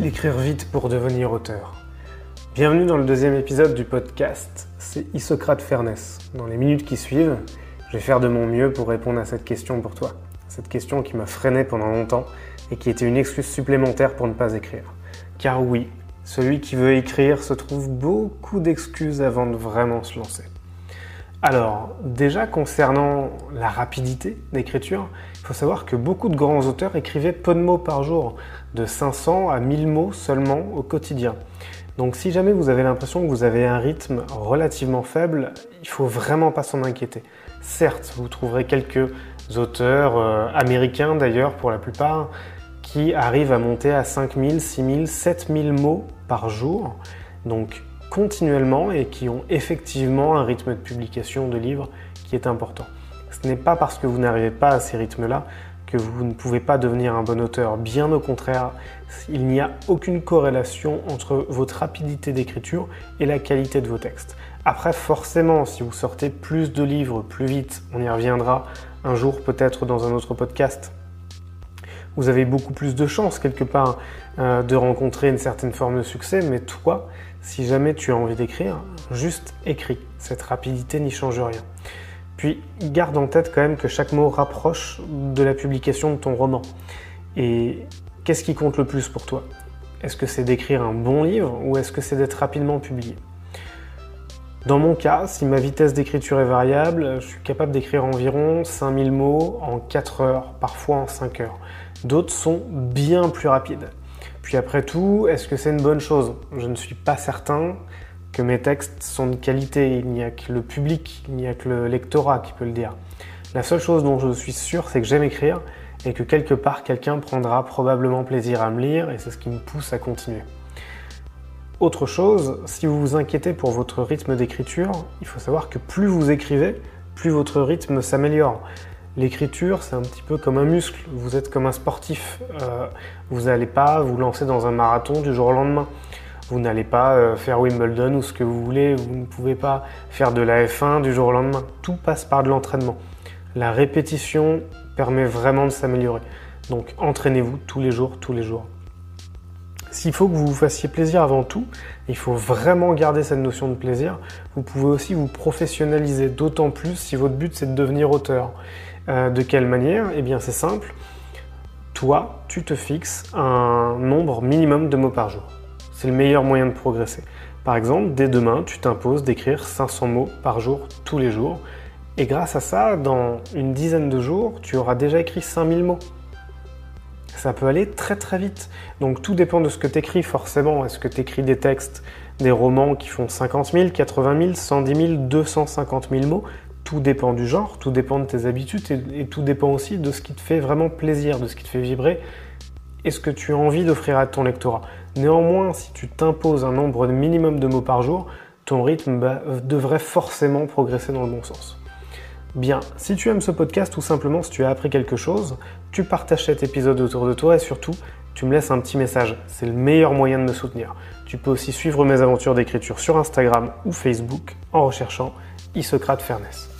d'écrire vite pour devenir auteur? Bienvenue dans le deuxième épisode du podcast. C'est Isocrate Fairness. Dans les minutes qui suivent, je vais faire de mon mieux pour répondre à cette question pour toi. Cette question qui m'a freiné pendant longtemps et qui était une excuse supplémentaire pour ne pas écrire. Car oui, celui qui veut écrire se trouve beaucoup d'excuses avant de vraiment se lancer. Alors, déjà concernant la rapidité d'écriture, il faut savoir que beaucoup de grands auteurs écrivaient peu de mots par jour, de 500 à 1000 mots seulement au quotidien. Donc si jamais vous avez l'impression que vous avez un rythme relativement faible, il faut vraiment pas s'en inquiéter. Certes, vous trouverez quelques auteurs euh, américains d'ailleurs pour la plupart qui arrivent à monter à 5000, 6000, 7000 mots par jour. Donc continuellement et qui ont effectivement un rythme de publication de livres qui est important. Ce n'est pas parce que vous n'arrivez pas à ces rythmes-là que vous ne pouvez pas devenir un bon auteur. Bien au contraire, il n'y a aucune corrélation entre votre rapidité d'écriture et la qualité de vos textes. Après, forcément, si vous sortez plus de livres plus vite, on y reviendra un jour peut-être dans un autre podcast, vous avez beaucoup plus de chances quelque part euh, de rencontrer une certaine forme de succès, mais toi, si jamais tu as envie d'écrire, juste écris. Cette rapidité n'y change rien. Puis garde en tête quand même que chaque mot rapproche de la publication de ton roman. Et qu'est-ce qui compte le plus pour toi? Est-ce que c'est d'écrire un bon livre ou est-ce que c'est d'être rapidement publié? Dans mon cas, si ma vitesse d'écriture est variable, je suis capable d'écrire environ 5000 mots en 4 heures, parfois en 5 heures. D'autres sont bien plus rapides. Puis après tout, est-ce que c'est une bonne chose? Je ne suis pas certain que mes textes sont de qualité. Il n'y a que le public, il n'y a que le lectorat qui peut le dire. La seule chose dont je suis sûr, c'est que j'aime écrire et que quelque part quelqu'un prendra probablement plaisir à me lire et c'est ce qui me pousse à continuer. Autre chose, si vous vous inquiétez pour votre rythme d'écriture, il faut savoir que plus vous écrivez, plus votre rythme s'améliore. L'écriture, c'est un petit peu comme un muscle. Vous êtes comme un sportif. Euh, vous n'allez pas vous lancer dans un marathon du jour au lendemain. Vous n'allez pas euh, faire Wimbledon ou ce que vous voulez. Vous ne pouvez pas faire de la F1 du jour au lendemain. Tout passe par de l'entraînement. La répétition permet vraiment de s'améliorer. Donc entraînez-vous tous les jours, tous les jours. S'il faut que vous vous fassiez plaisir avant tout, il faut vraiment garder cette notion de plaisir. Vous pouvez aussi vous professionnaliser, d'autant plus si votre but c'est de devenir auteur. Euh, de quelle manière? Eh bien c'est simple. Toi, tu te fixes un nombre minimum de mots par jour. C'est le meilleur moyen de progresser. Par exemple, dès demain, tu t'imposes d'écrire 500 mots par jour tous les jours. Et grâce à ça, dans une dizaine de jours, tu auras déjà écrit 5000 mots. Ça peut aller très très vite. Donc tout dépend de ce que tu écris forcément. Est-ce que tu écris des textes, des romans qui font 50 000, 80 000, 110 000, 250 000 mots? Tout dépend du genre, tout dépend de tes habitudes et, tout dépend aussi de ce qui te fait vraiment plaisir, de ce qui te fait vibrer et ce que tu as envie d'offrir à ton lectorat. Néanmoins, si tu t'imposes un nombre minimum de mots par jour, ton rythme bah, devrait forcément progresser dans le bon sens. Bien, si tu aimes ce podcast ou simplement si tu as appris quelque chose, tu partages cet épisode autour de toi et surtout, tu me laisses un petit message. C'est le meilleur moyen de me soutenir. Tu peux aussi suivre mes aventures d'écriture sur Instagram ou Facebook en recherchant Isocrate Fairness.